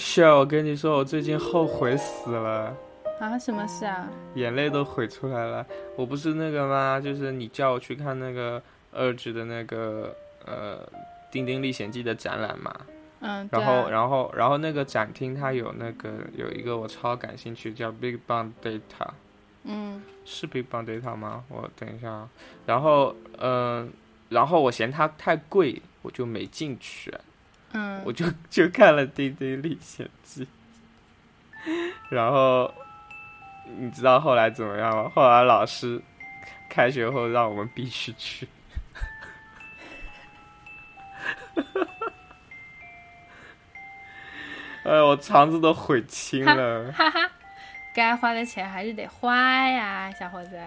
哎，秀，我跟你说，我最近后悔死了，啊，什么事啊？眼泪都悔出来了。我不是那个吗？就是你叫我去看那个二指的那个呃《丁丁历险记》的展览嘛。嗯，然后，啊然后，然后那个展厅它有那个有一个我超感兴趣，叫 Big Bang Data，嗯是 Big Bang Data 吗？我等一下啊。然后，嗯、然后我嫌它太贵，我就没进去。嗯，我就 就看了《丁丁历险记》，然后你知道后来怎么样吗？后来老师开学后让我们必须去，哎，我肠子都悔青了。哈哈，该花的钱还是得花呀，小伙子。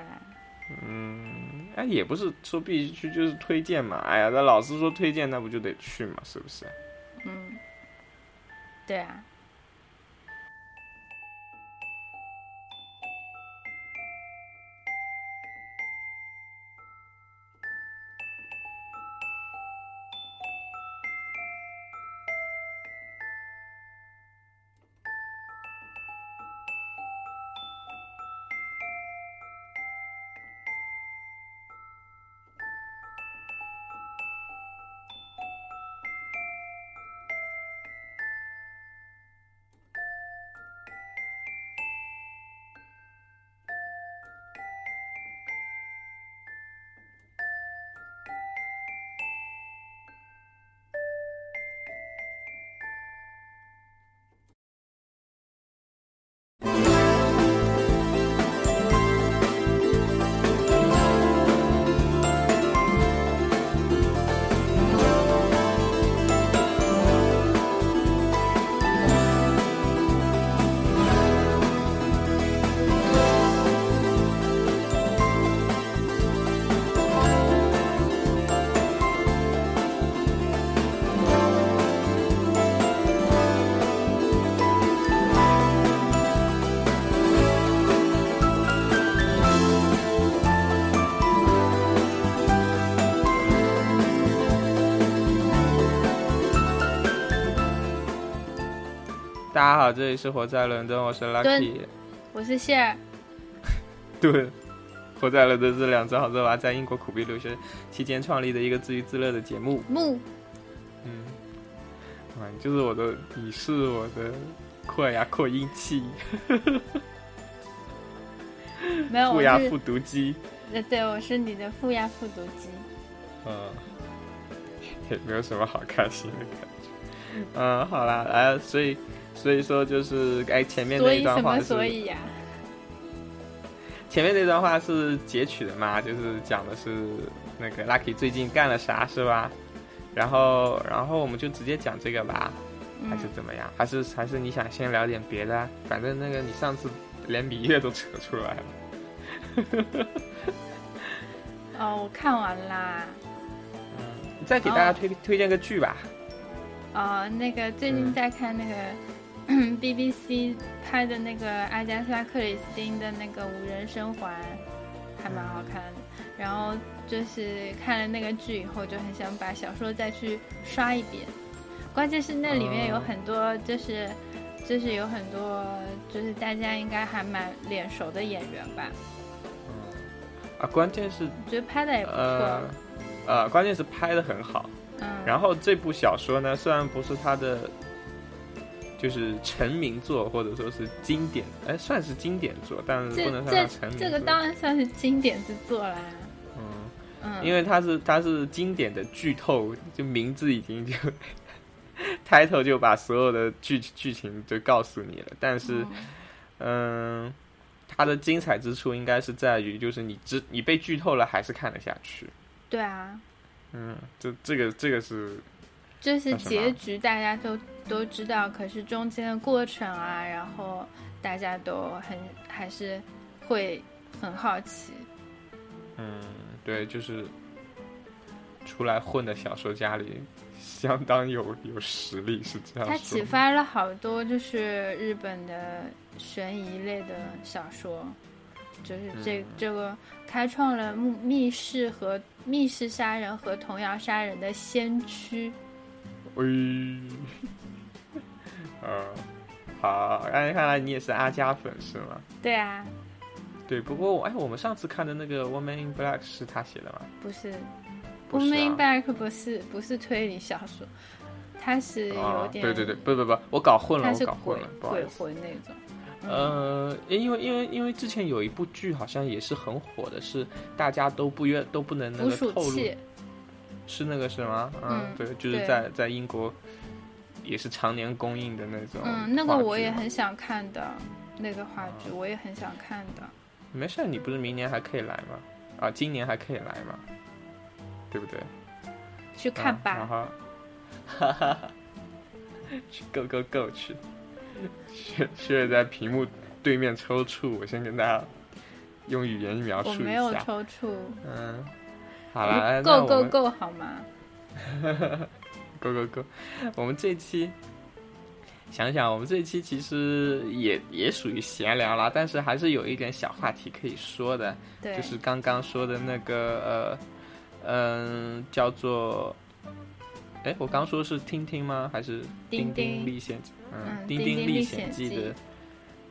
嗯，哎，也不是说必须去，就是推荐嘛。哎呀，那老师说推荐，那不就得去嘛？是不是？嗯，对啊。大家好，这里是活在伦敦，我是 Lucky。我是谢尔，对，活在伦敦是两只好色娃在英国苦逼留学期间创立的一个自娱自乐的节目。木嗯，啊，就是我的，你是我的扩牙扩音器，没有，负我是压复读机。呃，对，我是你的负压复读机。嗯，也没有什么好开心的感觉。嗯，好啦，来，所以所以说就是哎，前面所以那一段什么话是所以呀、前面那段话是截取的嘛，就是讲的是那个 Lucky 最近干了啥是吧？然后然后我们就直接讲这个吧，还是嗯，怎么样？还是还是你想先聊点别的啊？反正那个你上次连芈月都扯出来了。哦，我看完啦。嗯再给大家推、推荐个剧吧。哦，那个最近嗯在看那个、BBC 拍的那个阿加莎克里斯汀的那个《无人生还》，还蛮好看的。然后就是看了那个剧以后，就很想把小说再去刷一遍。关键是那里面有哦很多，就是、就是有很多，就是大家应该还蛮脸熟的演员吧。啊，关键是我觉得拍的也不错。呃呃，关键是拍的很好。嗯，然后这部小说呢，虽然不是他的就是成名作，或者说是经典，哎，算是经典作，但是不能算成名作。这个当然算是经典之作啦。嗯，嗯，因为它是它是经典的剧透，就名字已经就 title 就把所有的剧剧情就告诉你了。但是，嗯嗯，它的精彩之处应该是在于，就是你知你被剧透了还是看得下去。对啊，嗯，这这个这个是就是结局大家都都知道，可是中间的过程啊，然后大家都很还是会很好奇。嗯，对，就是出来混的小说家里相当有有实力，是这样他。启发了好多就是日本的悬疑类的小说，就是这、嗯这个开创了密密室和密室杀人和童谣杀人的先驱。喂，嗯，好，看看来你也是阿加粉是吗？对啊，对，不过我哎，我们上次看的那个《Woman in Black》是他写的吗？不是，不是啊 Woman in Black 不是不是推理小说，它是有啊，点，对对对，不不不，我搞混了，我搞混了，鬼。魂那种。嗯呃，因为因为因为之前有一部剧好像也是很火的，是大家都不愿都不能那个透露，是那个是吗？嗯对，就是在在英国也是常年供应的那种。嗯，那个我也很想看的，那个话剧我也很想看的。没事，你不是明年还可以来吗？啊，今年还可以来吗？对不对？去看吧。啊然后，哈哈哈，去 Go Go Go 去，雪雪在屏幕对面抽搐，我先跟大家用语言描述一我没有。抽搐，嗯，好了，那够够够好吗？Go Go Go，我们这一期想想，我们这一期其实也也属于闲聊啦，但是还是有一点小话题可以说的。对，就是刚刚说的那个呃，嗯、叫做，哎，我刚说是听听吗？还是丁丁丁历险记？嗯，嗯丁丁丁历历险记的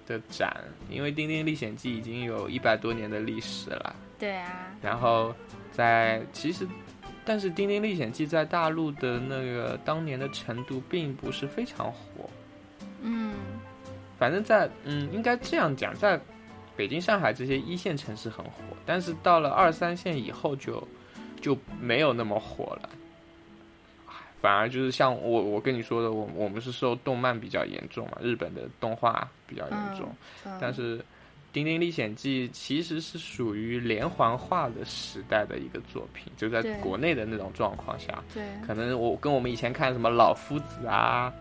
的展，因为丁丁历险记已经有一百多年的历史了。对啊，然后在其实，但是《丁丁历险记》在大陆的那个当年的程度并不是非常火。嗯，反正在嗯，应该这样讲，在北京、上海这些一线城市很火，但是到了二三线以后就就没有那么火了。反而就是像我我跟你说的，我我们是受动漫比较严重嘛，日本的动画比较严重，嗯但是《丁丁历险记》其实是属于连环画的时代的一个作品，就在国内的那种状况下，对，可能我跟我们以前看什么老夫子啊，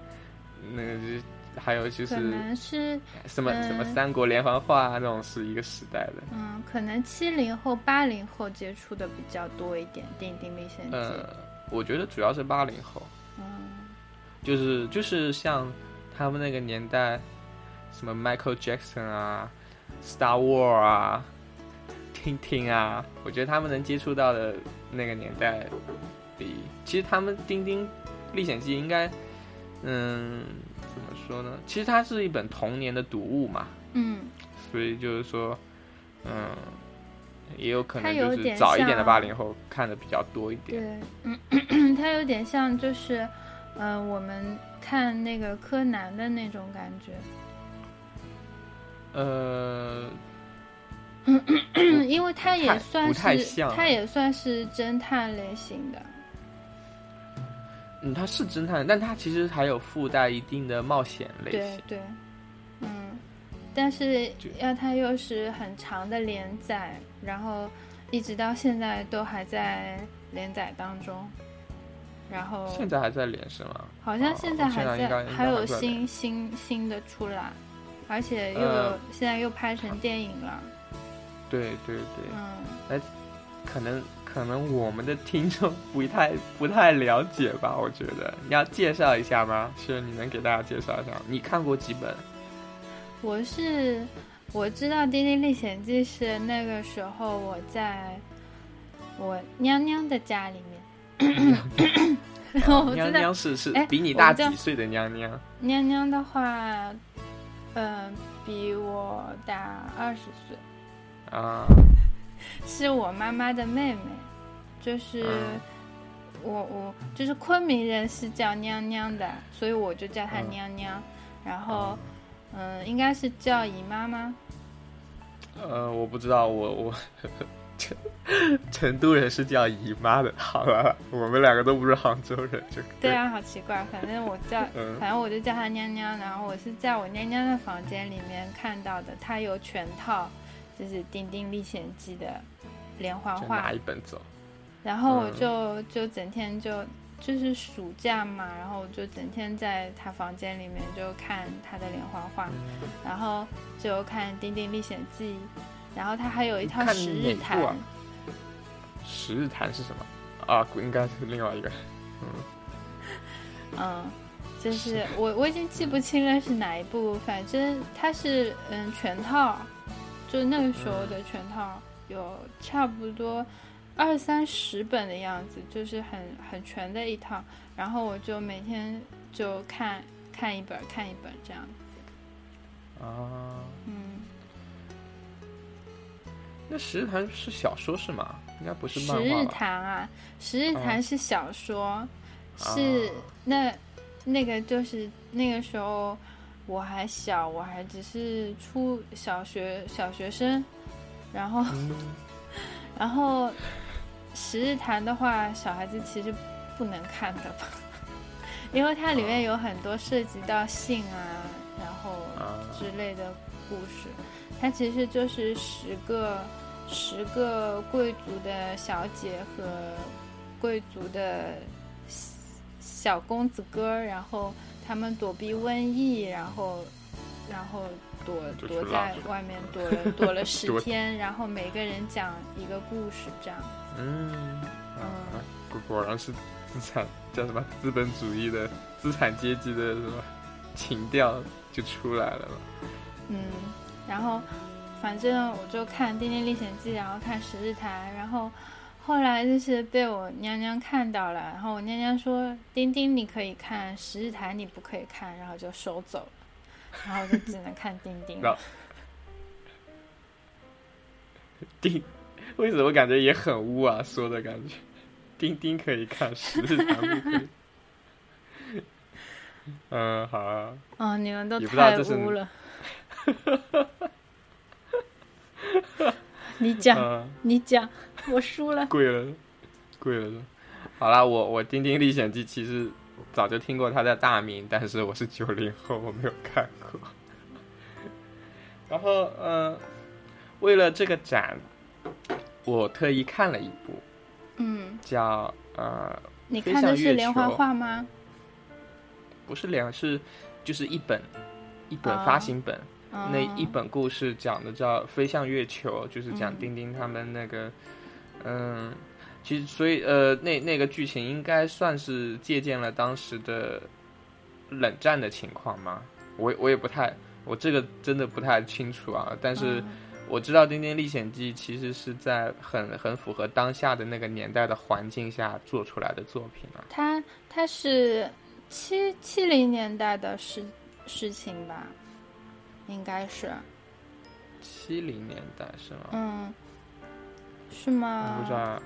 那个就还有就是可能是什么、嗯什么三国连环画啊，那种是一个时代的。嗯，可能七零后、八零后接触的比较多一点，《丁丁历险记》。呃，我觉得主要是八零后，嗯，就是就是像他们那个年代，什么 Michael Jackson 啊、Star War 啊、听听啊，我觉得他们能接触到的那个年代比，其实他们《丁丁历险记》应该，嗯，怎么说呢？其实它是一本童年的读物嘛，嗯，所以就是说，嗯，也有可能就是早一点的像八零后看的比较多一点。对，嗯，它有点像就是，呃，我们看那个柯南的那种感觉，呃，因为他也算不太是像它也算是侦探类型的。嗯，他是侦探，但他其实还有附带一定的冒险类型。对对，嗯，但是要他又是很长的连载，然后一直到现在都还在连载当中，然后现在还在连是吗？好像哦现在还在，还有新新新的出来，而且又现在又拍成电影了，对对对，嗯，哎可能可能我们的听众不太不太了解吧？我觉得你要介绍一下吗？是你能给大家介绍一下？你看过几本？我是我知道《丁丁历险记》是那个时候我在我娘娘的家里面，我不知道娘娘是是哎比你大几岁的娘娘？娘娘的话，嗯、比我大二十岁，啊，是我妈妈的妹妹，就是嗯我我就是昆明人是叫娘娘的，所以我就叫她嗯娘娘。然后，嗯、应该是叫姨妈吗？呃，我不知道，我我成 成都人是叫姨妈的。好了，我们两个都不是杭州人，就对啊，好奇怪，反正我叫，嗯反正我就叫她娘娘。然后我是在我娘娘的房间里面看到的，她有全套，就是《丁丁历险记》的连环画拿一，本走。然后我嗯就就整天就就是暑假嘛，然后我就整天在他房间里面就看他的连环画，嗯然后就看《丁丁历险记》，然后他还有一套十日谈，啊十日谈是什么？啊，应该是另外一个。嗯，就是我我已经记不清了是哪一部，反正它是嗯全套，就那个时候的全套有差不多二三十本的样子，就是很很全的一套。然后我就每天就看看一本看一本这样子。啊，嗯，那《十日谈》是小说是吗？应该不是《十日漫画吧？谈》啊，《十日谈》是小说，是啊。那那个就是那个时候我还小，我还只是初小学小学生，然后嗯。然后《十日谈》的话，小孩子其实不能看的吧，因为它里面有很多涉及到性啊，然后啊之类的故事。它其实就是十个十个贵族的小姐和贵族的小公子哥，然后他们躲避瘟疫，然后然后躲躲在外面 躲了躲了十天，然后每个人讲一个故事，这样。嗯，啊，果果然是资产叫什么资本主义的资产阶级的什么情调就出来了嘛。嗯，然后反正我就看《丁丁历险记》，然后看《十日谈》，然后后来就是被我娘娘看到了，然后我娘娘说：“丁丁你可以看，《十日谈》你不可以看。”然后就收走了，然后就只能看丁丁 丁，为什么感觉也很污啊？说的感觉，丁丁可以看，十日谈不可以。嗯，好啊，哦，你们都太污了。你讲，嗯，你讲，我输了。跪了，跪了。好啦，我我《丁丁历险记》其实早就听过它的大名，但是我是九零后，我没有看过。然后，呃，为了这个展，我特意看了一部嗯，叫呃，你看的是连环画吗？不是两是就是一本一本哦发行本，那一嗯本故事讲的叫《飞向月球》，就是讲嗯丁丁他们那个，嗯，其实所以呃，那那个剧情应该算是借鉴了当时的冷战的情况吗？我我也不太，我这个真的不太清楚啊。但是嗯我知道《丁丁历险记》其实是在很很符合当下的那个年代的环境下做出来的作品啊。它它是七七零年代的事事情吧，应该是，七零年代是吗？嗯，是我吗？不知道，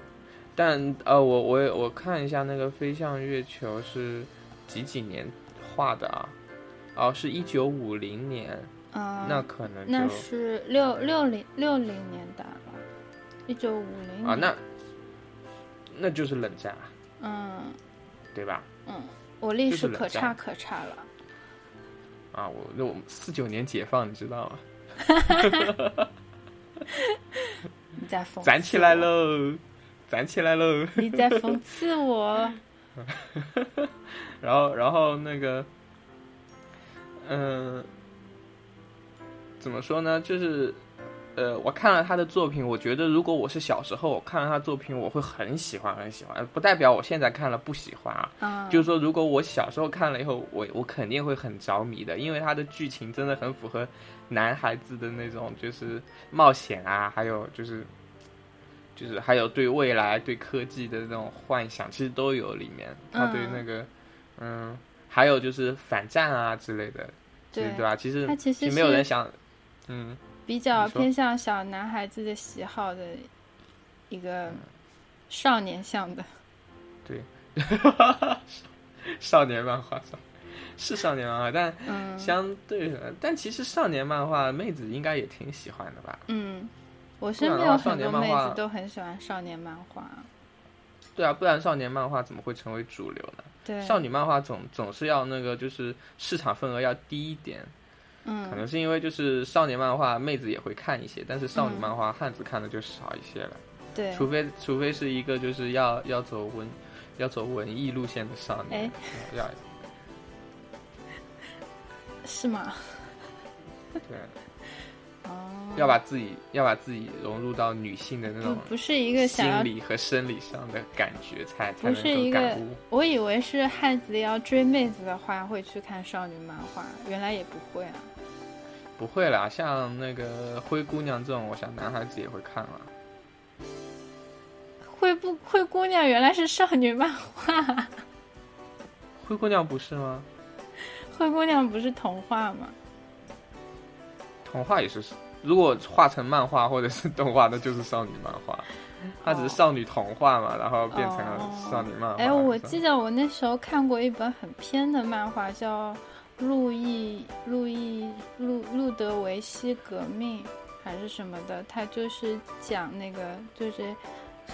但呃，我我也我看一下那个飞向月球是几几年画的啊？哦，是一九五零年，嗯，那可能那是六六零六零年代吧，一九五零啊，那那就是冷战啊，嗯对吧？嗯，我历史可差可差了，啊，我那我们四九年解放，你知道吗？你在讽刺攒起来，喽，攒起来喽。你在讽刺我，然后，然后那个，嗯、怎么说呢？就是，呃，我看了他的作品，我觉得如果我是小时候我看了他作品，我会很喜欢，很喜欢，不代表我现在看了不喜欢啊。嗯，就是说，如果我小时候看了以后，我我肯定会很着迷的，因为他的剧情真的很符合男孩子的那种就是冒险啊，还有就是就是还有对未来、对科技的那种幻想，其实都有里面。他对嗯那个嗯还有就是反战啊之类的，对对吧？其实它其实没有人想，嗯，比较偏向小男孩子的喜好的一个少年向的，对。少年漫画上是少年漫画，但嗯。相对的，但其实少年漫画妹子应该也挺喜欢的吧？嗯，我身边有很多妹子都很喜欢少年漫画，对啊，不然少年漫画怎么会成为主流呢？对，少女漫画总总是要那个，就是市场份额要低一点，嗯。可能是因为就是少年漫画妹子也会看一些，但是少女嗯漫画汉子看的就少一些了，对，除非除非是一个就是要要走文要走文艺路线的少年，哎。要。是吗？对。哦，要把自己要把自己融入到女性的那种不是一个心理和生理上的感觉，才才不能是一个够感悟。我以为是汉子要追妹子的话会去看少女漫画，原来也不会啊。不会啦，像那个灰姑娘这种，我想男孩子也会看啦。灰不灰姑娘原来是少女漫画，灰姑娘不是吗？灰姑娘不是童话吗？童话也是，如果画成漫画或者是动画，那就是少女漫画。它只是少女童话嘛，然后变成了少女漫画。哎，我记得我那时候看过一本很偏的漫画，叫《路易路易路路德维希革命》还是什么的，他就是讲那个就是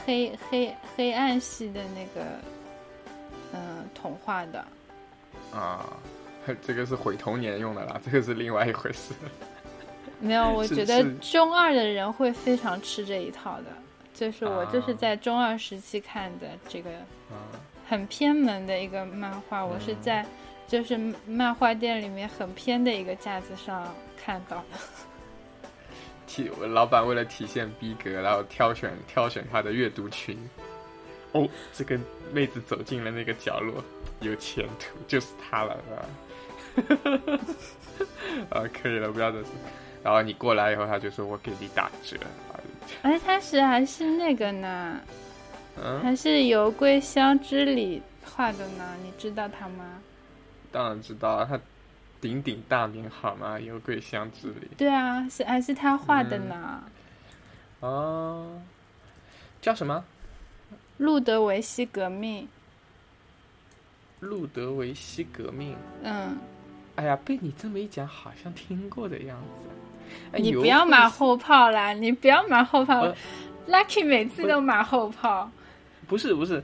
黑黑黑暗系的那个嗯童话的。啊，这个是毁童年用的啦，这个是另外一回事。没有，我觉得中二的人会非常吃这一套的。就是我就是在中二时期看的这个很偏门的一个漫画，我是在就是漫画店里面很偏的一个架子上看到的。体老板为了体现逼格，然后挑选挑选他的阅读群。哦，这个妹子走进了那个角落，有前途，就是她了，是吧？啊，可以了，不要再说。然后你过来以后，他就说：“我给你打折。”哎，他是还是那个呢？还是由桂香之里画的呢？你知道他吗？当然知道，他鼎鼎大名好吗？有桂香之里。对啊，是还是他画的呢？哦，叫什么？路德维希革命。路德维希革命。嗯。哎呀，被你这么一讲，好像听过的样子。你不要马后炮啦！你不要马后炮，Lucky 每次都马后炮。不是不是，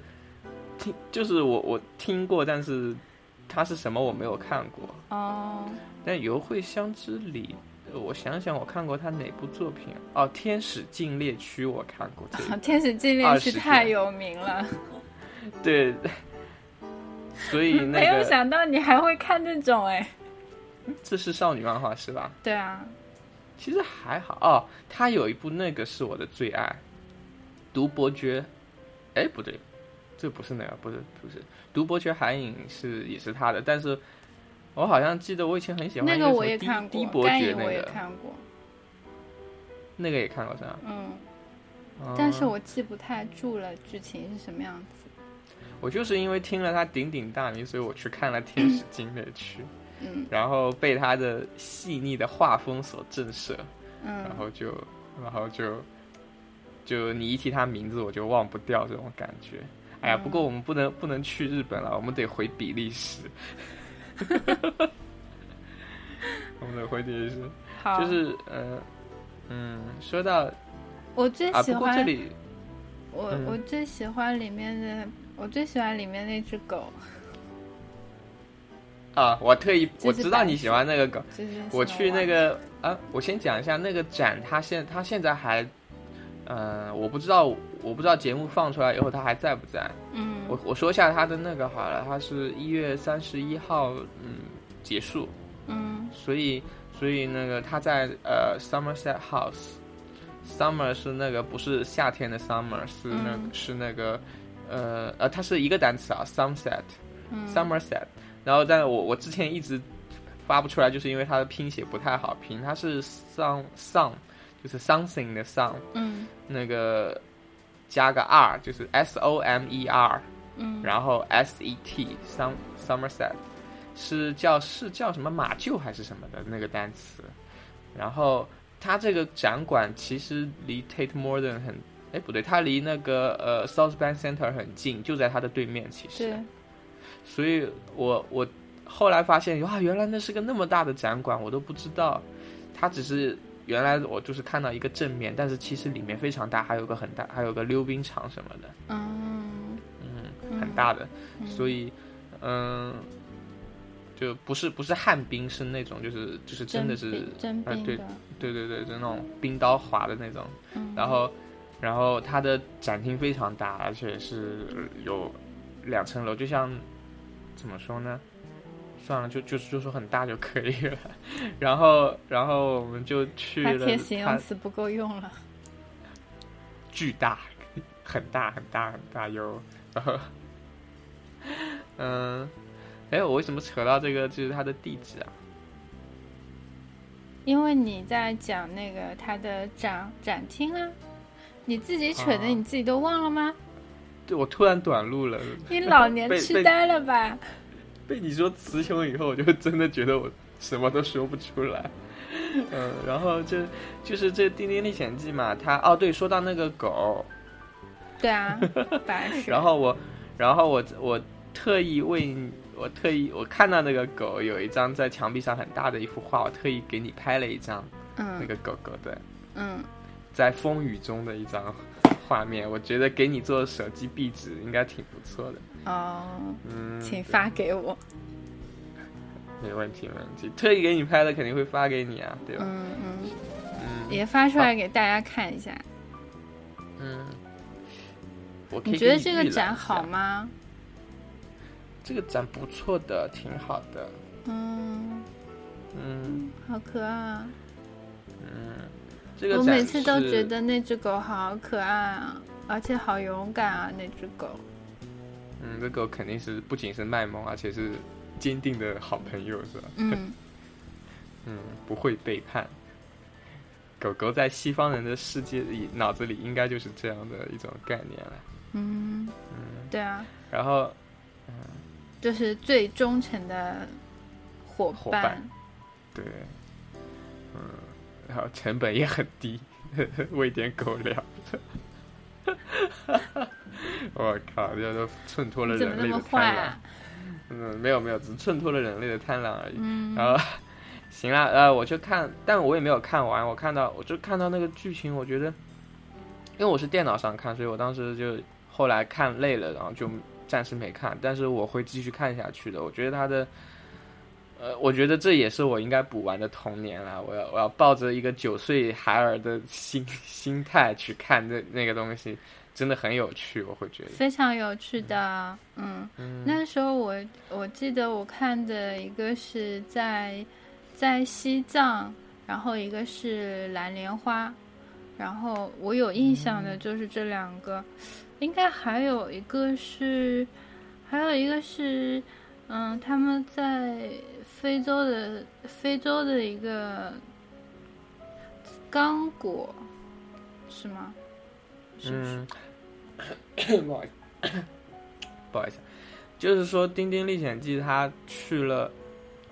听就是我我听过，但是它是什么我没有看过哦。但游会相知里，我想想我看过他哪部作品哦，《天使禁猎区》我看过。《天使禁猎区》太有名了。对，所以没有想到你还会看这种哎。这是少女漫画是吧？对啊。其实还好哦，他有一部那个是我的最爱，《独伯爵》。哎，不对，这不是那个，不是不是，《独伯爵海影》是也是他的，但是我好像记得我以前很喜欢那个我也看过，《低伯爵》那个看过，那个也看过是吧？嗯，但是我记不太住了剧情是什么样子。我就是因为听了他鼎鼎大名，所以我去看了《天使金那区》。嗯，然后被他的细腻的画风所震慑，嗯，然后就，然后就，就你一提他名字，我就忘不掉这种感觉。哎呀，不过我们不能不能去日本了，我们得回比利时。我们得回比利时。好，就是呃，嗯，说到我最喜欢这里，我我最喜欢里面的，我最喜欢里面那只狗。啊！我特意我知道你喜欢那个狗，我去那个啊，我先讲一下那个展，它现它现在还，嗯，我不知道我不知道节目放出来以后他还在不在。嗯，我我说一下他的那个好了，他是一月三十一号嗯结束。嗯，所以所以那个他在呃 Somerset House，Summer 是那个不是夏天的 Summer，是那是那个呃呃它是一个单词啊，Somerset，Somerset。然后，但我我之前一直发不出来，就是因为它的拼写不太好拼。它是 some some，就是 something 的 some，嗯，那个加个 r，就是 s o m e r，嗯，然后 s e t some Somerset，是叫是叫什么马厩还是什么的那个单词。然后它这个展馆其实离 Tate Modern 很，哎不对，它离那个呃 South Bank Center 很近，就在它的对面，其实。所以，我我后来发现，哇，原来那是个那么大的展馆，我都不知道。它只是原来我就是看到一个正面，但是其实里面非常大，还有个很大，还有个溜冰场什么的。嗯嗯，很大的。所以，嗯，就不是不是旱冰，是那种就是就是真的是真冰对对对对，就那种冰刀滑的那种。然后，然后它的展厅非常大，而且是有两层楼，就像。怎么说呢？算了，就就就说很大就可以了。然后，然后我们就去了。贴形容词不够用了。巨大，很大，很大，很大哟。然后，嗯，哎，我为什么扯到这个？就是它的地址啊？因为你在讲那个它的展展厅啊，你自己扯的，你自己都忘了吗？对，我突然短路了。你老年痴呆了吧？被你说词穷以后，我就真的觉得我什么都说不出来。嗯，然后就就是这《丁丁历险记》嘛，它哦对，说到那个狗，对啊，白是。然后我，然后我我特意为我特意我看到那个狗有一张在墙壁上很大的一幅画，我特意给你拍了一张，嗯，那个狗狗的，嗯，在风雨中的一张画面，我觉得给你做手机壁纸应该挺不错的。哦，嗯，请发给我。没问题，没问题。特意给你拍的，肯定会发给你啊，对吧？嗯嗯嗯，也发出来给大家看一下。嗯，我你觉得这个展好？吗？这个展不错的，挺好的。嗯，嗯好可爱啊！嗯，这个展我每次都觉得那只狗好可爱啊，而且好勇敢啊，那只狗。嗯，这狗肯定是不仅是卖萌，而且是坚定的好朋友，是吧？嗯，嗯，不会背叛。狗狗在西方人的世界里脑子里应该就是这样的一种概念了。嗯，对啊，然后，嗯就是最忠诚的伙伙伴对，嗯，然后成本也很低，喂点狗粮。我靠，这都衬托了人类的贪婪。坏啊？嗯，没有没有，只是衬托了人类的贪婪而已。嗯，然后，行了，呃，我就看，但我也没有看完。我看到，我就看到那个剧情，我觉得，因为我是电脑上看，所以我当时就后来看累了，然后就暂时没看。但是我会继续看下去的。我觉得他的，呃，我觉得这也是我应该补完的童年了。我要我要抱着一个九岁孩儿的心心态去看那那个东西，真的很有趣。我会觉得，非常有趣的。嗯，嗯，那时候我我记得我看的一个是在在西藏，然后一个是蓝莲花，然后我有印象的就是这两个，应该还有一个是，还有一个是，嗯，他们在非洲的非洲的一个刚果，是吗？是不是？嗯，不好意思，不好意思，就是说《丁丁历险记》它去了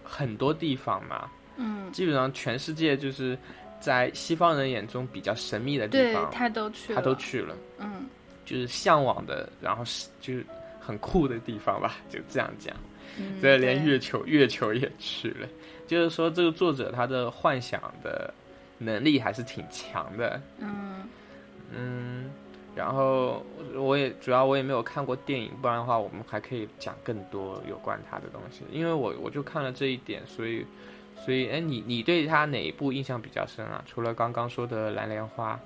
很多地方嘛，嗯，基本上全世界就是在西方人眼中比较神秘的地对方，他都去了，他都去了，嗯。就是向往的，然后是就是很酷的地方吧，就这样讲。嗯所以连月球 月球也去了，就是说这个作者他的幻想的能力还是挺强的，嗯。嗯，然后我也主要我也没有看过电影，不然的话我们还可以讲更多有关他的东西。因为我我就看了这一点，所以所以哎，你你对他哪一部印象比较深啊？除了刚刚说的蓝莲花，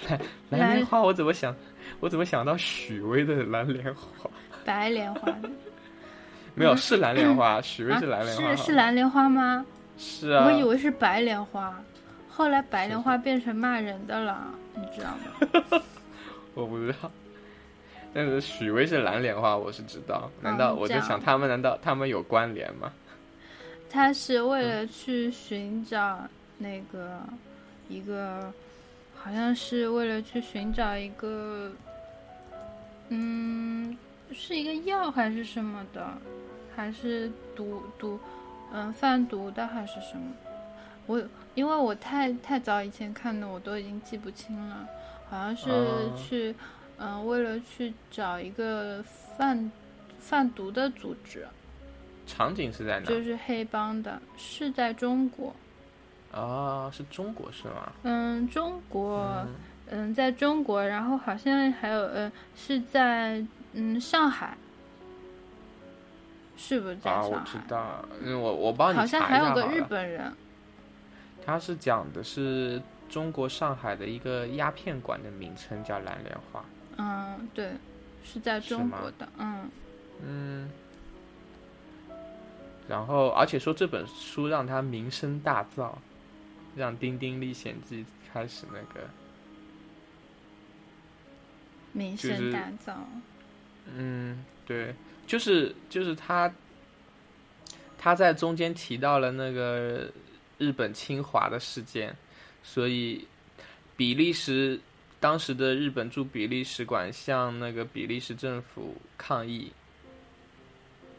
蓝蓝莲花我怎么想我怎么想到许巍的蓝莲花？白莲花没有是蓝莲花，许巍是蓝莲花，啊是是蓝莲花吗？是啊，我以为是白莲花，后来白莲花变成骂人的了，你知道吗？我不知道。但是许巍是蓝莲花，我是知道。难道我这样就想他们难道他们有关联吗？他是为了去寻找那个一个，好像是为了去寻找一个，嗯，是一个药还是什么的，还是毒毒，嗯，贩毒的还是什么？我因为我太太早以前看的，我都已经记不清了，好像是哦去，嗯、为了去找一个贩贩毒的组织。场景是在哪？就是黑帮的，是在中国。哦，是中国是吗？嗯，中国，嗯嗯，在中国，然后好像还有，呃，是在嗯上海，是不是在啊，上海？我知道，嗯，我我帮你好像还有个日。本人，他是讲的是中国上海的一个鸦片馆的名称叫蓝莲花。嗯，对，是在中国的，嗯，嗯，然后而且说这本书让他名声大噪，让《丁丁历险记》开始那个，名声大噪。嗯，对，就是就是他他在中间提到了那个日本侵华的事件，所以比利时当时的日本驻比利使馆向那个比利时政府抗议，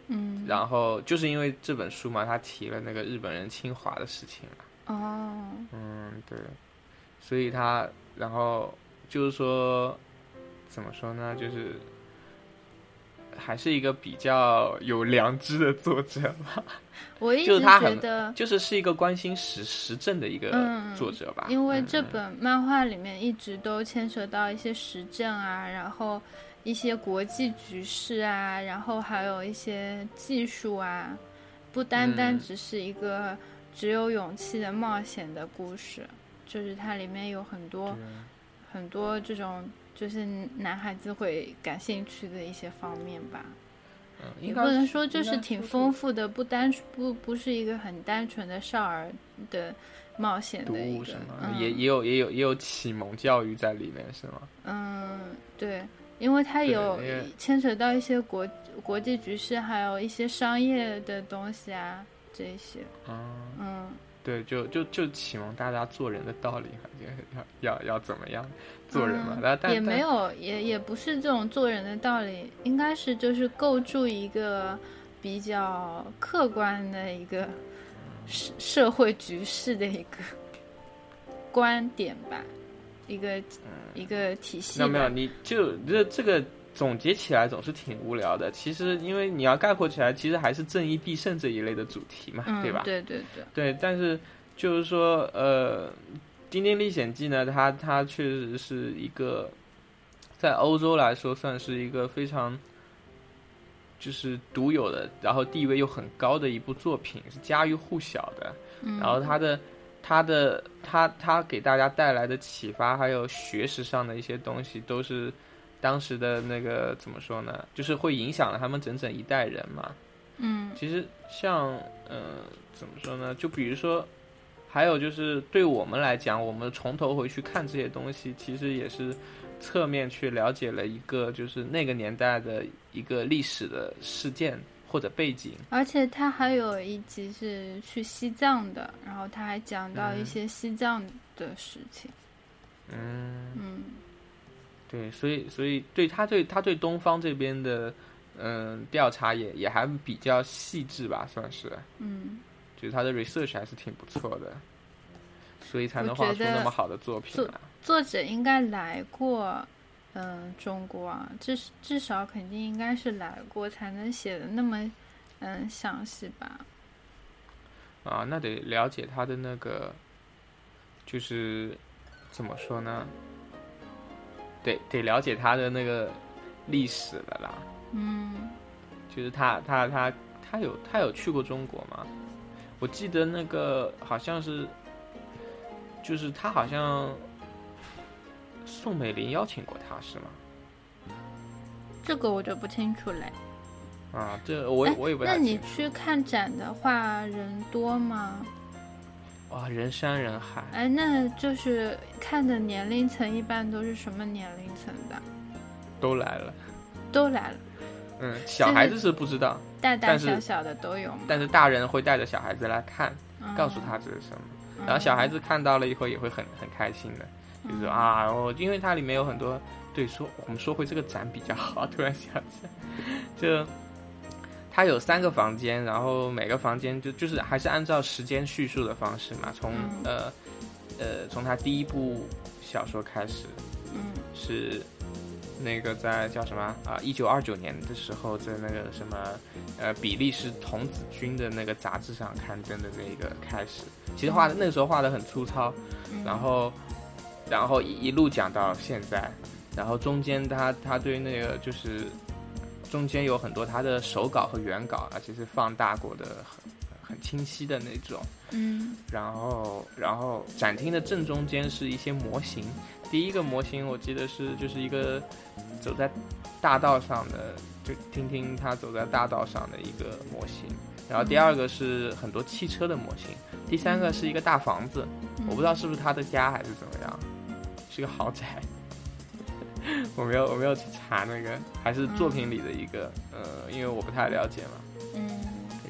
嗯，然后就是因为这本书嘛，他提了那个日本人侵华的事情嘛。哦，嗯，对，所以他然后就是说，怎么说呢？就是还是一个比较有良知的作者吧，我一直就是他很觉得，就是是一个关心时时政的一个嗯作者吧。因为这嗯本漫画里面一直都牵扯到一些时政啊，然后一些国际局势啊，然后还有一些技术啊，不单单嗯。只是一个只有勇气的冒险的故事，就是它里面有很多很多这种就是男孩子会感兴趣的一些方面吧。嗯，也不能说就是挺丰富的，不单不不是一个很单纯的少儿的冒险读的一个也也有也有也有启蒙教育在里面是吗？嗯，对，因为它有牵扯到一些国国际局势，还有一些商业的东西啊，这些，嗯，嗯对，就就就启蒙大家做人的道理，要要要要怎么样做人嘛。嗯但但也没有，也也不是这种做人的道理，应该是就是构筑一个比较客观的一个社社会局势的一个观点吧，一个、一个体系吧。嗯那没有，你就这这个总结起来总是挺无聊的。其实因为你要概括起来，其实还是正义必胜这一类的主题嘛，嗯，对吧？对对对，对，但是就是说，呃，《丁丁历险记》呢，它它确实是一个在欧洲来说算是一个非常就是独有的，然后地位又很高的一部作品，是家喻户晓的。嗯，然后它的它的它它给大家带来的启发，还有学识上的一些东西，都是当时的那个怎么说呢？就是会影响了他们整整一代人嘛。嗯其实像呃怎么说呢？就比如说，还有就是对我们来讲，我们从头回去看这些东西，其实也是侧面去了解了一个就是那个年代的一个历史的事件或者背景。而且他还有一集是去西藏的，然后他还讲到一嗯些西藏的事情。嗯，嗯对，所以所以对他对他对东方这边的嗯调查也也还比较细致吧，算是，嗯，就是他的 research 还是挺不错的，所以才能画出那么好的作品作。作者应该来过，嗯、中国啊，至至少肯定应该是来过，才能写的那么嗯详细吧。啊，那得了解他的那个，就是怎么说呢？得得了解他的那个历史了啦。嗯就是他他他他有他有去过中国吗？我记得那个好像是，就是他好像宋美龄邀请过他是吗？这个我就不清楚嘞。啊，这我我也不那你太清楚。去看展的话，人多吗？哇，人山人海，哎，那就是看的年龄层一般都是什么年龄层的？都来了。都来了，嗯，小孩子是不知道，大大但是小小的都有吗？但是大人会带着小孩子来看，嗯告诉他这是什么。嗯然后小孩子看到了以后也会很很开心的，就是说啊，我因为它里面有很多，对，说我们说回这个展比较好，突然想起来，就它有三个房间，然后每个房间就就是还是按照时间叙述的方式嘛，从、嗯呃呃从他第一部小说开始嗯是。那个在叫什么啊？一九二九年的时候，在那个什么，呃，比利时童子军的那个杂志上刊登的那个开始，其实画的那个时候画的很粗糙，嗯然后，然后一一路讲到现在，然后中间他他对那个就是中间有很多他的手稿和原稿，而且是放大过的很很清晰的那种。嗯然后，然后展厅的正中间是一些模型。第一个模型我记得是就是一个走在大道上的，就听听他走在大道上的一个模型。然后第二个是很多汽车的模型，第三个是一个大房子，嗯，我不知道是不是他的家还是怎么样，是个豪宅。我没有我没有去查那个，还是作品里的一个，呃，因为我不太了解嘛。嗯，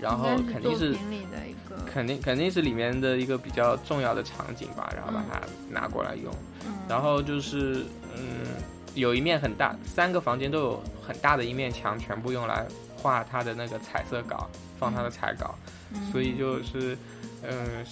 然后肯定是作品里的一个，肯定肯定是里面的一个比较重要的场景吧，然后把它拿过来用。嗯，然后就是，嗯，有一面很大，三个房间都有很大的一面墙，全部用来画他的那个彩色稿，放他的彩稿，嗯所以就是，嗯、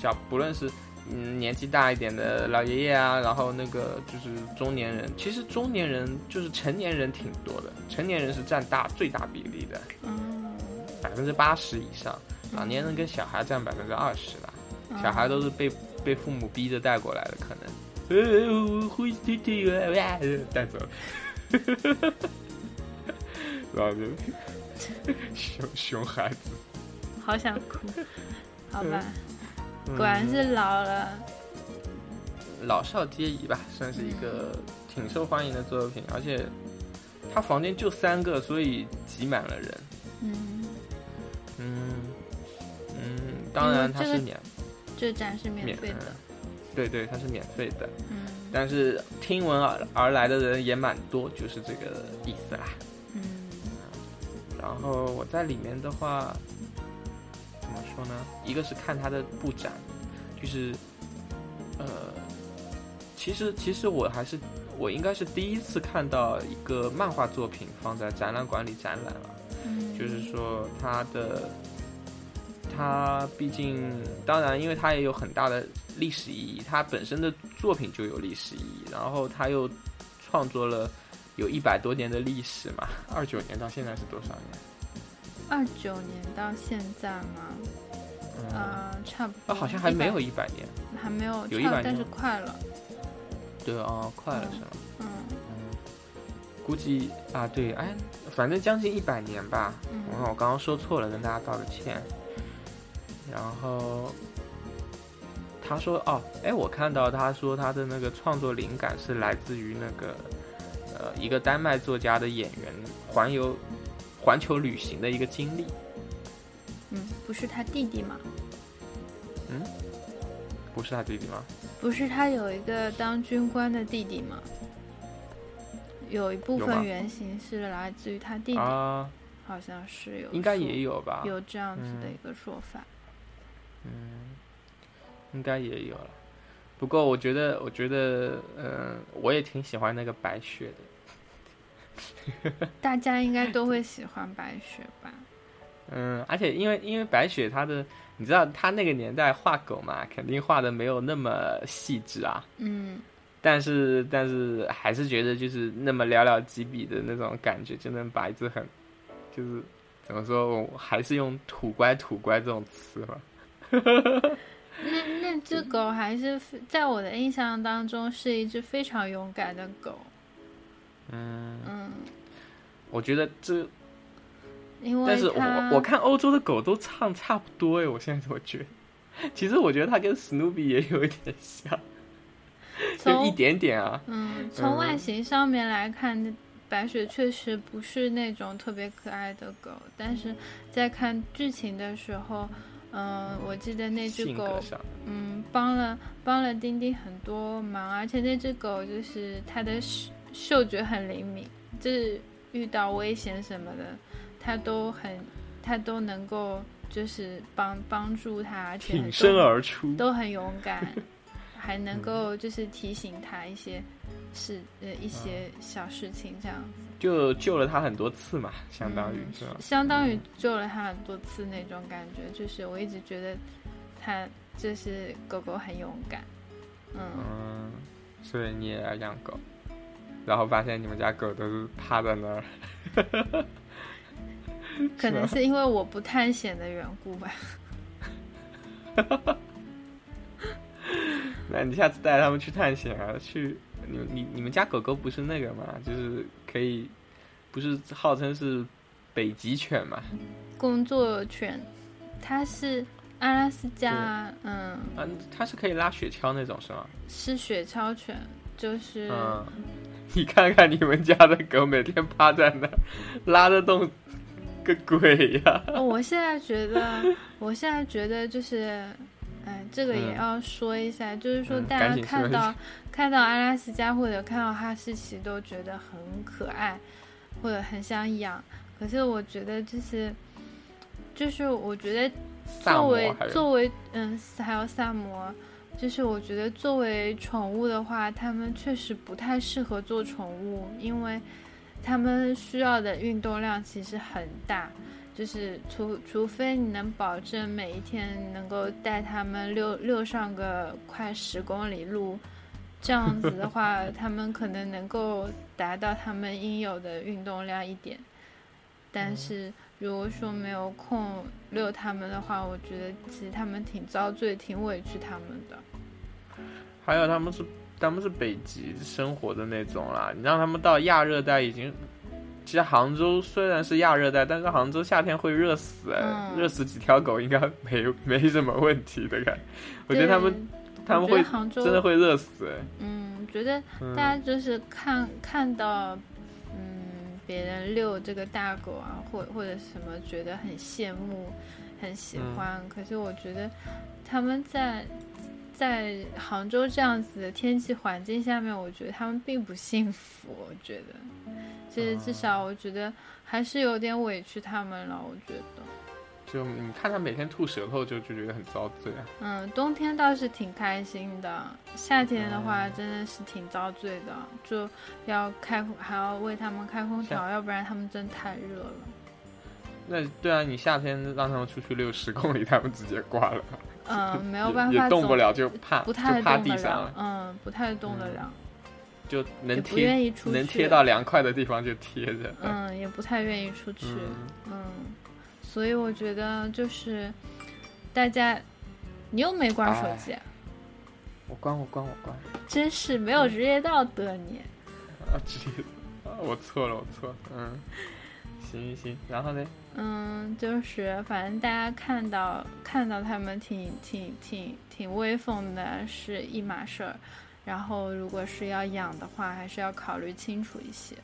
小不论是嗯年纪大一点的老爷爷啊，然后那个就是中年人，其实中年人就是成年人挺多的，成年人是占大最大比例的，嗯，百分之八十以上，老年人跟小孩占百分之二十吧，小孩都是被被父母逼着带过来的，可能。呃，灰踢踢啊，带走了，然后就熊熊孩子，好想哭，好吧，果然是老了，老少皆宜吧，算是一个挺受欢迎的作品，而且他房间就三个，所以挤满了人。嗯，嗯嗯，当然它因为这个是免这展是免免费的，对对，它是免费的，嗯。但是听闻而而来的人也蛮多，就是这个意思啦。嗯然后我在里面的话，说呢？一个是看它的布展，就是呃，其实其实我还是我应该是第一次看到一个漫画作品放在展览馆里展览了。嗯，就是说它的，它毕竟当然，因为它也有很大的历史意义，它本身的作品就有历史意义，然后它又创作了有一百多年的历史嘛，二九年到现在是多少年？二九年到现在嘛，嗯，呃，差不啊，多，好像还没有100，一百年，还没有，有100差但是快了，对哦，快了是吗？嗯估计啊，对，哎，反正将近一百年吧。嗯我我刚刚说错了，跟大家道个歉。然后他说哦，哎，我看到他说他的那个创作灵感是来自于那个呃一个丹麦作家的演员环游环球旅行的一个经历。嗯，不是他弟弟吗？不是他弟弟吗？不是他有一个当军官的弟弟吗？有一部分原型是来自于他弟弟，啊，好像是有，应该也有吧。有这样子的嗯一个说法。嗯，应该也有了。不过我觉得，我觉得，嗯、我也挺喜欢那个白雪的。大家应该都会喜欢白雪吧？嗯，而且因为因为白雪她的，你知道她那个年代画狗嘛，肯定画的没有那么细致啊。嗯但是但是还是觉得就是那么寥寥几笔的那种感觉，就能把一只很，就是怎么说，我还是用土乖土乖这种词吧。那那 只狗还是在我的印象当中是一只非常勇敢的狗。嗯，嗯，我觉得这，因为但是我我看欧洲的狗都唱差不多哎，我现在怎么觉得？其实我觉得它跟史努比也有一点像，就从一点点啊。嗯，从外形上面来看，白雪确实不是那种特别可爱的狗，但是在看剧情的时候，嗯、我记得那只狗嗯，帮了帮了丁丁很多忙，而且那只狗就是它的嗅嗅觉很灵敏，就是遇到危险什么的，它都很，他都能够就是帮帮助它，而且很挺身而出。都很勇敢，还能够就是提醒他一些事呃一些小事情这样子，就救了他很多次嘛，相当于嗯是吧？相当于救了他很多次那种感觉。就是我一直觉得他就是狗狗很勇敢，嗯，嗯，所以你也要养狗，然后发现你们家狗都是趴在那儿。可能是因为我不探险的缘故吧。那你下次带他们去探险啊？去你你你们家狗狗不是那个吗？就是可以，不是号称是北极犬吗？工作犬，它是阿拉斯加，嗯，啊，它是可以拉雪橇那种是吗？是雪橇犬，就是。嗯，你看看你们家的狗每天趴在那，拉得动个鬼呀、哦，我现在觉得，我现在觉得就是，哎，这个也嗯要说一下，就是说嗯大家看到下看到阿拉斯加或者看到哈士奇都觉得很可爱，或者很想养。可是我觉得就是，就是我觉得作为作为嗯，还有萨摩，就是我觉得作为宠物的话，它们确实不太适合做宠物，因为他们需要的运动量其实很大，就是除除非你能保证每一天能够带他们溜溜上个快十公里路，这样子的话，他们可能能够达到他们应有的运动量一点。但是如果说没有空遛他们的话，我觉得其实他们挺遭罪、挺委屈他们的。还有他们是他们是北极生活的那种啦，你让他们到亚热带已经，其实杭州虽然是亚热带，但是杭州夏天会热死热死几条狗应该没没什么问题的感觉。我觉得他们他们会杭州真的会热死哎。嗯，觉得嗯大家就是看看到，嗯，别人遛这个大狗啊，或或者什么，觉得很羡慕，很喜嗯欢。可是我觉得他们在在杭州这样子的天气环境下面，我觉得他们并不幸福。我觉得，就是至少我觉得还是有点委屈他们了。我觉得。就你看他每天吐舌头就就觉得很遭罪啊。嗯，冬天倒是挺开心的，夏天的嗯话真的是挺遭罪的，就要开还要为他们开空调，要不然他们真太热了。那对啊，你夏天让他们出去溜十公里，他们直接挂了，嗯，没有办法也动不了，就怕不太就趴动得了地上了，，嗯，不太动得嗯了，就能贴愿意出去，能贴到凉快的地方就贴着。嗯，也不太愿意出去，嗯嗯，所以我觉得就是大家，你又没关手机，我关我关我关真是没有职业道德你。啊！直接啊，我错了我错了，嗯，行行行，然后呢？嗯，就是反正大家看到看到他们挺挺挺挺威风的是一码事儿，然后如果是要养的话，还是要考虑清楚一些。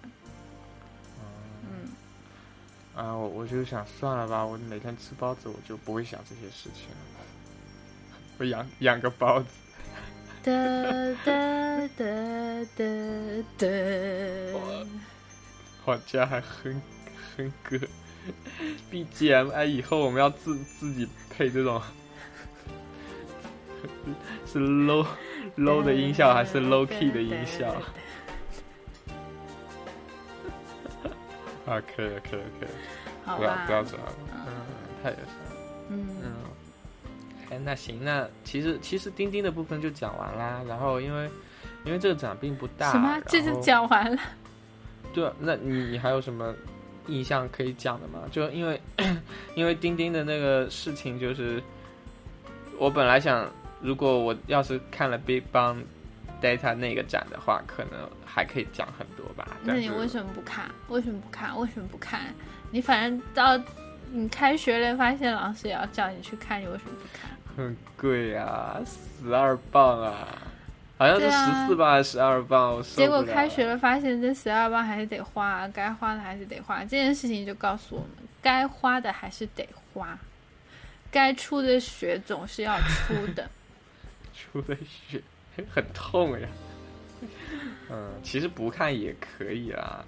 嗯，啊，我我就想算了吧，我每天吃包子，我就不会想这些事情了。我养养个包子，哒哒哒哒哒。我家还哼哼歌 BGM，哎，以后我们要自自己配这种 是 low low 的音效还是 low key 的音效？啊，可以了，可以了，可以了，不要不，要这样了，嗯，太有事了，嗯嗯。哎，那行，那其实其实钉钉的部分就讲完啦。然后因为因为这个展并不大，什么？这就讲完了？对啊，那你你还有什么印象可以讲的吗？就因为 因为钉钉的那个事情，就是我本来想，如果我要是看了 Big Bang Data 那个展的话，可能还可以讲很多吧。那你为什么不看？为什么不看？为什么不看？你反正到你开学了，发现老师也要叫你去看，你为什么不看？很贵啊，十二磅啊，好像是十四磅还是十二磅，结果开学了，发现这十二磅还是得花，该花的还是得花。这件事情就告诉我们，该花的还是得花，该出的血总是要出的。出的血很痛呀。嗯，其实不看也可以啦。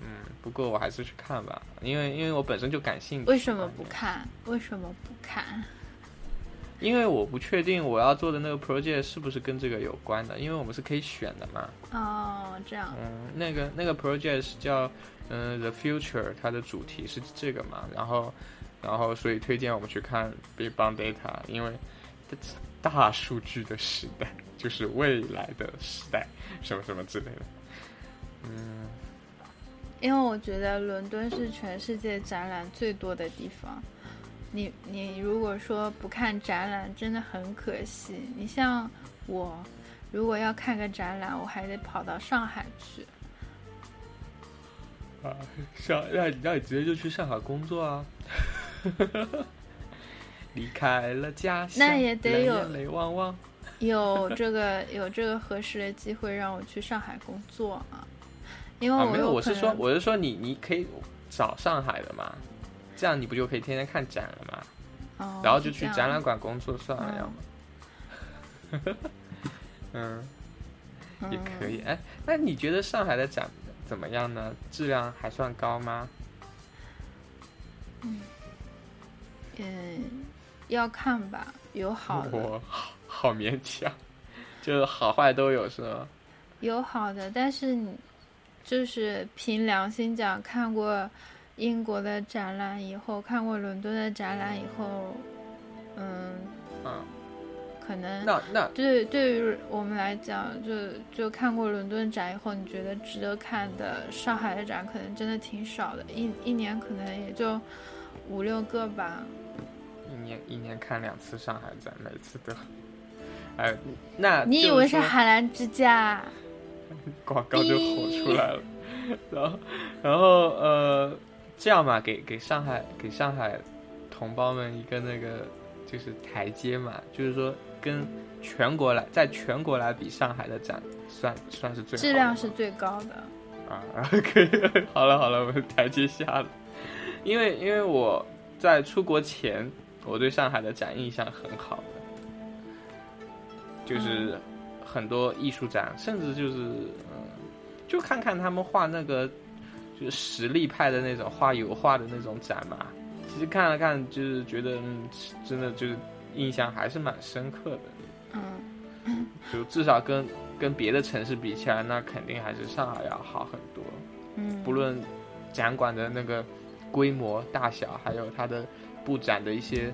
嗯，不过我还是去看吧，因为因为我本身就感兴趣。为什么不？看？为什么不看？因为我不确定我要做的那个 project 是不是跟这个有关的，因为我们是可以选的嘛。哦，这样。嗯，那个那个 project 是叫嗯 The Future，它的主题是这个嘛，然后然后所以推荐我们去看 Big Bang Data，因为大数据的时代就是未来的时代，什么什么之类的。嗯，因为我觉得伦敦是全世界展览最多的地方。你你如果说不看展览，真的很可惜。你像我，如果要看个展览，我还得跑到上海去。啊，上让你让你直接就去上海工作啊。离开了家乡，那也得有泪汪汪。有这个有这个合适的机会让我去上海工作啊，因为啊，我没有，我是说，我是说你，你可以找上海的嘛，这样你不就可以天天看展了吗？哦然后就去展览馆工作算了，嗯要么。嗯，也可以。哎，那你觉得上海的展怎么样呢？质量还算高吗？嗯，要看吧，有好的，我好好勉强，就是好坏都有是吗？有好的，但是你就是凭良心讲，看过英国的展览以后，看过伦敦的展览以后，嗯，嗯，可能那那对对于我们来讲，就就看过伦敦展以后，你觉得值得看的上海的展可能真的挺少的，一一年可能也就五六个吧。一年一年看两次上海展，每次都，哎，那你以为是海澜之家？广告就火出来了，然后然后呃，这样嘛，给给上海给上海同胞们一个那个就是台阶嘛，就是说跟全国来在全国来比上海的展算算是最好质量是最高的。啊，然后可以，好了好了，我们台阶下了，因为因为我在出国前，我对上海的展印象很好的，就是很多艺术展，甚至就是嗯，就看看他们画那个就是实力派的那种画油画的那种展嘛，其实看了看，就是觉得嗯，真的就是印象还是蛮深刻的。嗯，就至少跟跟别的城市比起来，那肯定还是上海要好很多。嗯，不论展馆的那个规模大小，还有它的布展的一些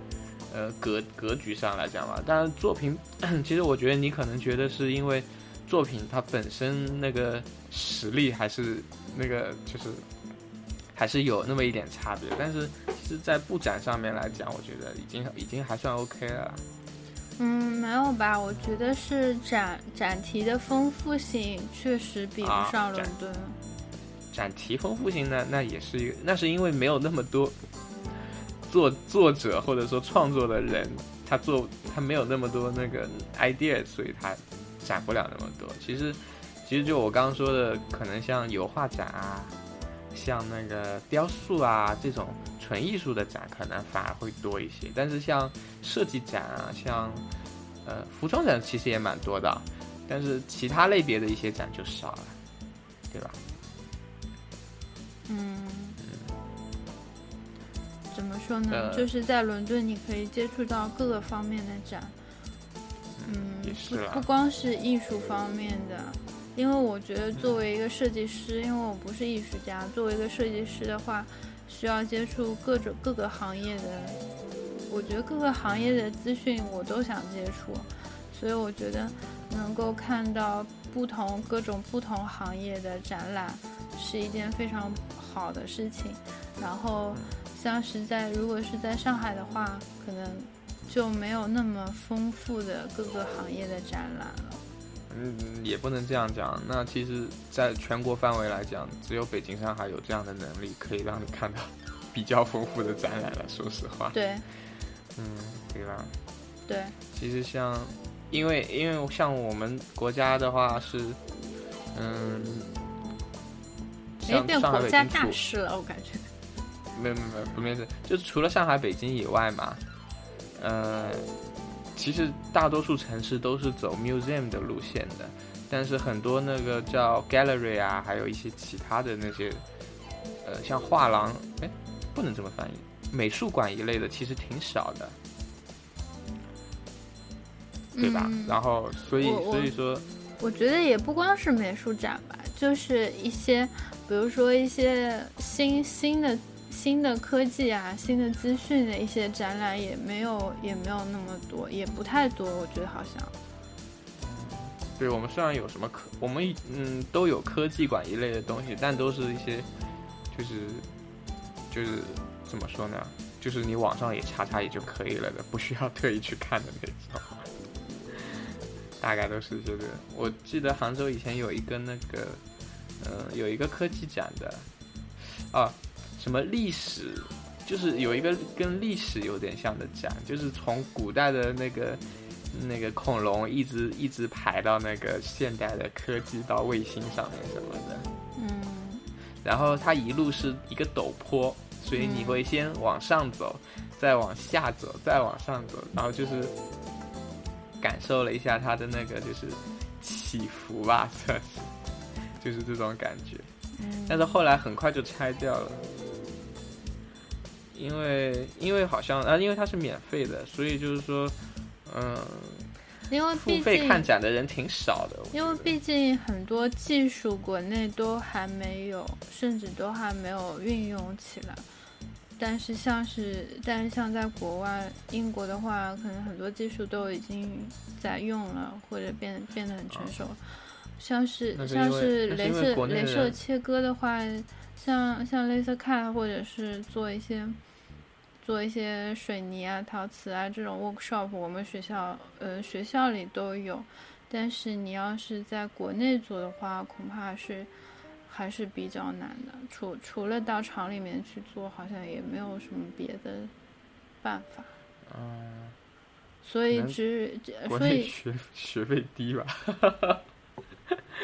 呃格格局上来讲吧。当然，作品 其实我觉得你可能觉得是因为作品它本身那个实力还是那个就是还是有那么一点差别，但是其实，在布展上面来讲，我觉得已经已经还算 OK 了。嗯，没有吧？我觉得是展展题的丰富性确实比不上伦敦。展题丰富性呢，那也是一个，那是因为没有那么多作作者或者说创作的人，他做他没有那么多那个 idea，所以他展不了那么多。其实，其实就我刚刚说的，可能像油画展啊，像那个雕塑啊这种纯艺术的展，可能反而会多一些。但是像设计展啊，像呃服装展，其实也蛮多的，但是其他类别的一些展就少了，对吧？嗯，怎么说呢？呃就是在伦敦，你可以接触到各个方面的展。嗯，也是不不光是艺术方面的，因为我觉得作为一个设计师，因为我不是艺术家，作为一个设计师的话，需要接触各种各个行业的，我觉得各个行业的资讯我都想接触，所以我觉得能够看到不同各种不同行业的展览是一件非常好的事情。然后像是在如果是在上海的话，可能就没有那么丰富的各个行业的展览了。嗯，也不能这样讲。那其实，在全国范围来讲，只有北京、上海有这样的能力，可以让你看到 比较丰富的展览了。说实话，对嗯，对吧？对，其实像，因为因为像我们国家的话是，嗯，哎，像上海、变国家大事了，我感觉。没有没有没有不没事，就是除了上海、北京以外嘛，呃，其实大多数城市都是走 museum 的路线的，但是很多那个叫 gallery 啊，还有一些其他的那些，呃，像画廊，哎，不能这么翻译，美术馆一类的其实挺少的，对吧？嗯然后所以所以说，我觉得也不光是美术展吧，就是一些，比如说一些新新的新的科技啊、新的资讯的一些展览，也没有也没有那么多，也不太多，我觉得好像。对我们虽然有什么科，我们嗯都有科技馆一类的东西，但都是一些就是就是怎么说呢？就是你网上也查查也就可以了的，不需要特意去看的那种。大概都是这个。我记得杭州以前有一个那个，呃，有一个科技展的，啊，什么历史，就是有一个跟历史有点像的展，就是从古代的那个那个恐龙一直一直排到那个现代的科技到卫星上面什么的。嗯然后它一路是一个陡坡，所以你会先往上走，再往下走，再往上走，然后就是感受了一下它的那个就是起伏吧，算是，就是这种感觉。嗯但是后来很快就拆掉了，因为因为好像啊，因为它是免费的，所以就是说，嗯，因为毕付费竟看展的人挺少的。因为毕竟很多技术国内都还没有，甚至都还没有运用起来。但是像是，但是像在国外，英国的话，可能很多技术都已经在用了，或者变变得很成熟。像是像是镭射镭射切割的话，像像 Laser Cut 或者是做一些做一些水泥啊、陶瓷啊这种 workshop，我们学校呃学校里都有。但是你要是在国内做的话，恐怕是还是比较难的。除除了到厂里面去做，好像也没有什么别的办法。嗯，所以只所以内学学费低吧，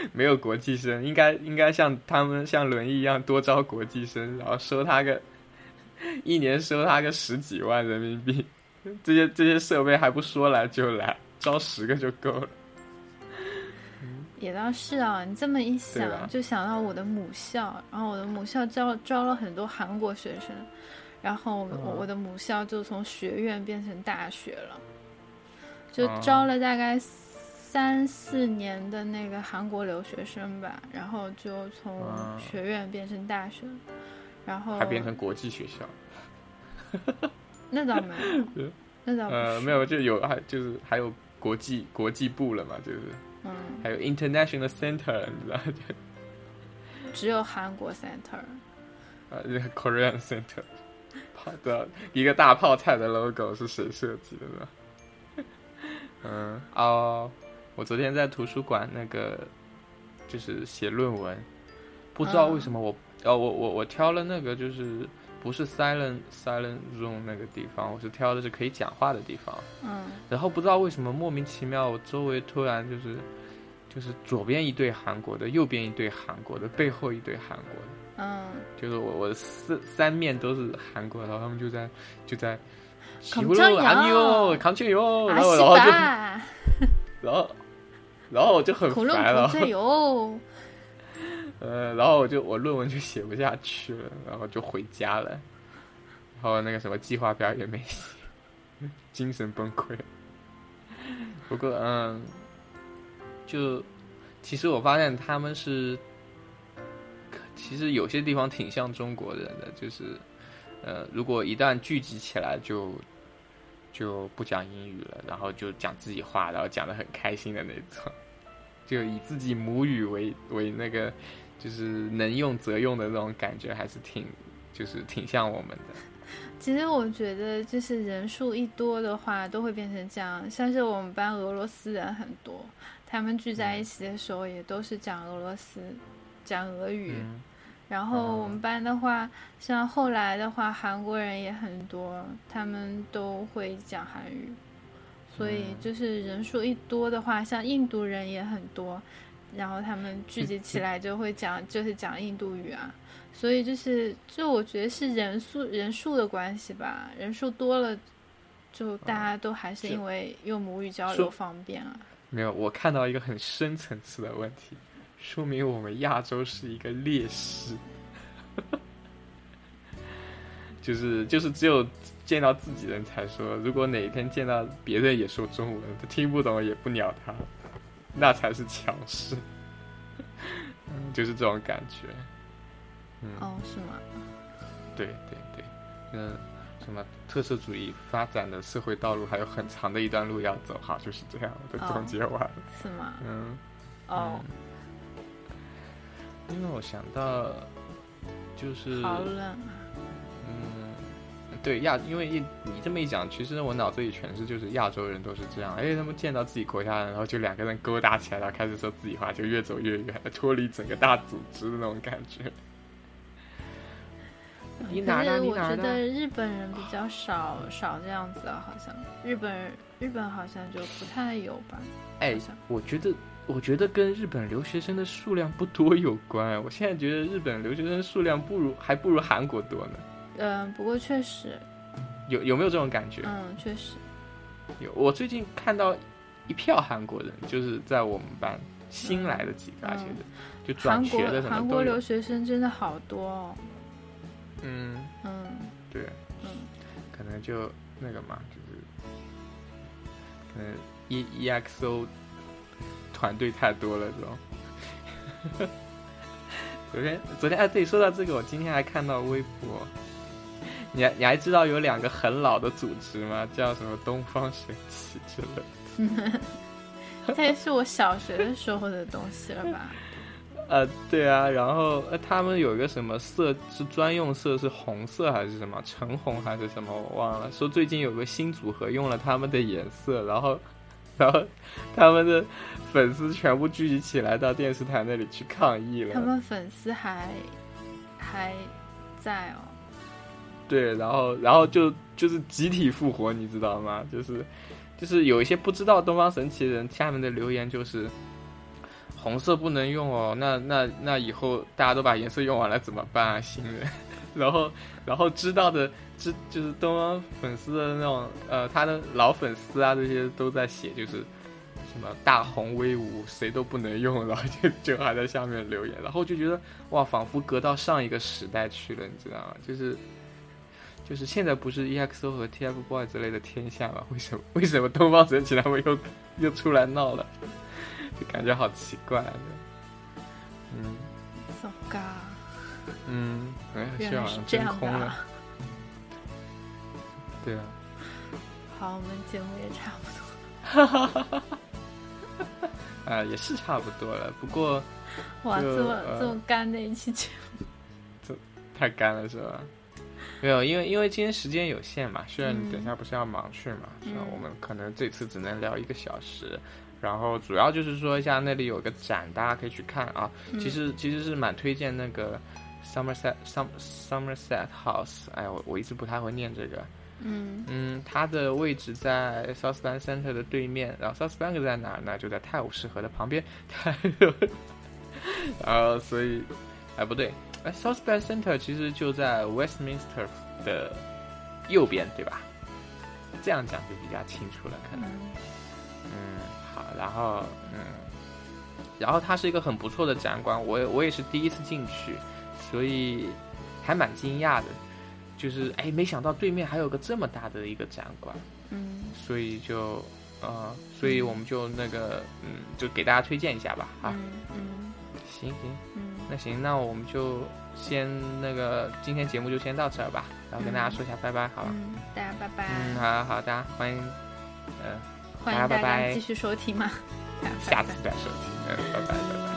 没有国际生，应该应该像他们像轮椅一样多招国际生，然后收他个 一年收他个十几万人民币，这些这些设备还不说来就来，招十个就够了。也倒是啊，你这么一想，就想到我的母校，然后我的母校招招了很多韩国学生，然后我嗯。我的母校就从学院变成大学了，就哦。招了大概三四年的那个韩国留学生吧，然后就从嗯学院变成大学，然后还变成国际学校，那倒没有，那倒不呃，是没有，就有还就是还有国际国际部了嘛，就是。嗯，还有 international center，你知道，就 只有韩国 center。啊，这个 Korean Center，泡的一个大泡菜的 logo 是谁设计的呢？嗯哦，我昨天在图书馆那个就是写论文，不知道为什么我哦我我我挑了那个就是不是 silent silent room 那个地方，我是挑的是可以讲话的地方，嗯然后不知道为什么莫名其妙，我周围突然就是就是左边一对韩国的，右边一对韩国的，背后一对韩国的。嗯，就是我我的四三面都是韩国，然后他们就在就在扛路枪安哟哟，扛枪哟，阿然后西然后就吧，然后然后我就很烦了。呃，然后我就我论文就写不下去了，然后就回家了，然后那个什么计划表也没写，精神崩溃。不过嗯，就其实我发现他们是，其实有些地方挺像中国人的，就是呃，如果一旦聚集起来就。就不讲英语了，然后就讲自己话，然后讲的很开心的那种，就以自己母语为为那个就是能用则用的那种感觉，还是挺就是挺像我们的。其实我觉得，就是人数一多的话，都会变成这样。像是我们班俄罗斯人很多，他们聚在一起的时候，也都是讲俄罗斯、讲俄语。嗯然后我们班的话，像后来的话，韩国人也很多，他们都会讲韩语。所以就是人数一多的话，像印度人也很多，然后他们聚集起来就会讲，就是讲印度语啊。所以就是，就我觉得是人数人数的关系吧，人数多了，就大家都还是是因为用母语交流方便啊。没有，我看到一个很深层次的问题，说明我们亚洲是一个劣势，就是就是只有见到自己人才说，如果哪一天见到别人也说中文，他听不懂也不鸟他，那才是强势，嗯，就是这种感觉，嗯。哦，是吗？对对对，嗯，什么特色主义发展的社会道路还有很长的一段路要走，好，就是这样，我的哦总结完了。是吗？嗯，哦，因为我想到就是好冷啊！嗯，对亚，因为一你这么一讲，其实我脑子里全是就是亚洲人都是这样，哎，他们见到自己国家人，然后就两个人勾搭起来，然后开始说自己话，就越走越远，脱离整个大组织的那种感觉。你哪的？可是我？觉得日本人比较少少这样子啊，好像日本人日本好像就不太有吧。哎我觉得，我觉得跟日本留学生的数量不多有关。我现在觉得日本留学生数量不如，还不如韩国多呢。嗯，不过确实，有有没有这种感觉？嗯，确实，有。我最近看到一票韩国人，就是在我们班新来的几个，而且是就转学的什么韩国留。学生真的好多哦。嗯，嗯对，嗯，可能就那个嘛，就是可能 E EXO 团队太多了，这种。昨天昨天哎，对，说到这个，我今天还看到微博，你还你还知道有两个很老的组织吗？叫什么东方神起之类的。这也是我小学的时候的东西了吧？呃，对啊，然后呃，他们有一个什么色是专用色是红色还是什么橙红还是什么我忘了，说最近有个新组合用了他们的颜色，然后然后他们的粉丝全部聚集起来到电视台那里去抗议了。他们粉丝还还在哦。对，然后然后就就是集体复活，你知道吗？就是就是有一些不知道东方神起的人，下面的留言就是。红色不能用哦，那那那以后大家都把颜色用完了怎么办啊？新人，然后然后知道的知就是东方粉丝的那种呃，他的老粉丝啊，这些都在写就是什么大红威武，谁都不能用，然后就就还在下面留言，然后就觉得哇，仿佛隔到上一个时代去了，你知道吗？就是就是现在不是 EXO 和 TFBOYS 之类的天下吗？为什么为什么东方神起他们又又出来闹了？就感觉好奇怪的，嗯，so god，嗯，来是这样的，对啊，好，我们节目也差不多，啊，也是差不多了，不过，哇，这么这么干的一期节目，这太干了是吧？没有，因为因为今天时间有限嘛，虽然你等下不是要忙去嘛，那我们可能这次只能聊一个小时。然后主要就是说一下那里有个展，大家可以去看啊。其实其实是蛮推荐那个 Somerset Som Somerset House。哎，我我一直不太会念这个。嗯嗯，它的位置在 South Bank Center 的对面。然后 South Bank 在哪儿呢？就在泰晤士河的旁边。然后所以，哎不对，哎 South Bank Center 其实就在 Westminster 的右边，对吧？这样讲就比较清楚了，可能。嗯。好然后，嗯，然后它是一个很不错的展馆，我我也是第一次进去，所以还蛮惊讶的，就是哎，没想到对面还有个这么大的一个展馆，嗯，所以就，呃，所以我们就那个，嗯，就给大家推荐一下吧，啊，嗯，行行，嗯，那行，那我们就先那个今天节目就先到这儿吧，然后跟大家说一下拜拜，好吧，嗯，大家拜拜，嗯，好好，大家欢迎，嗯。欢迎大家继续收听嘛，下次再收听，嗯，拜拜拜拜。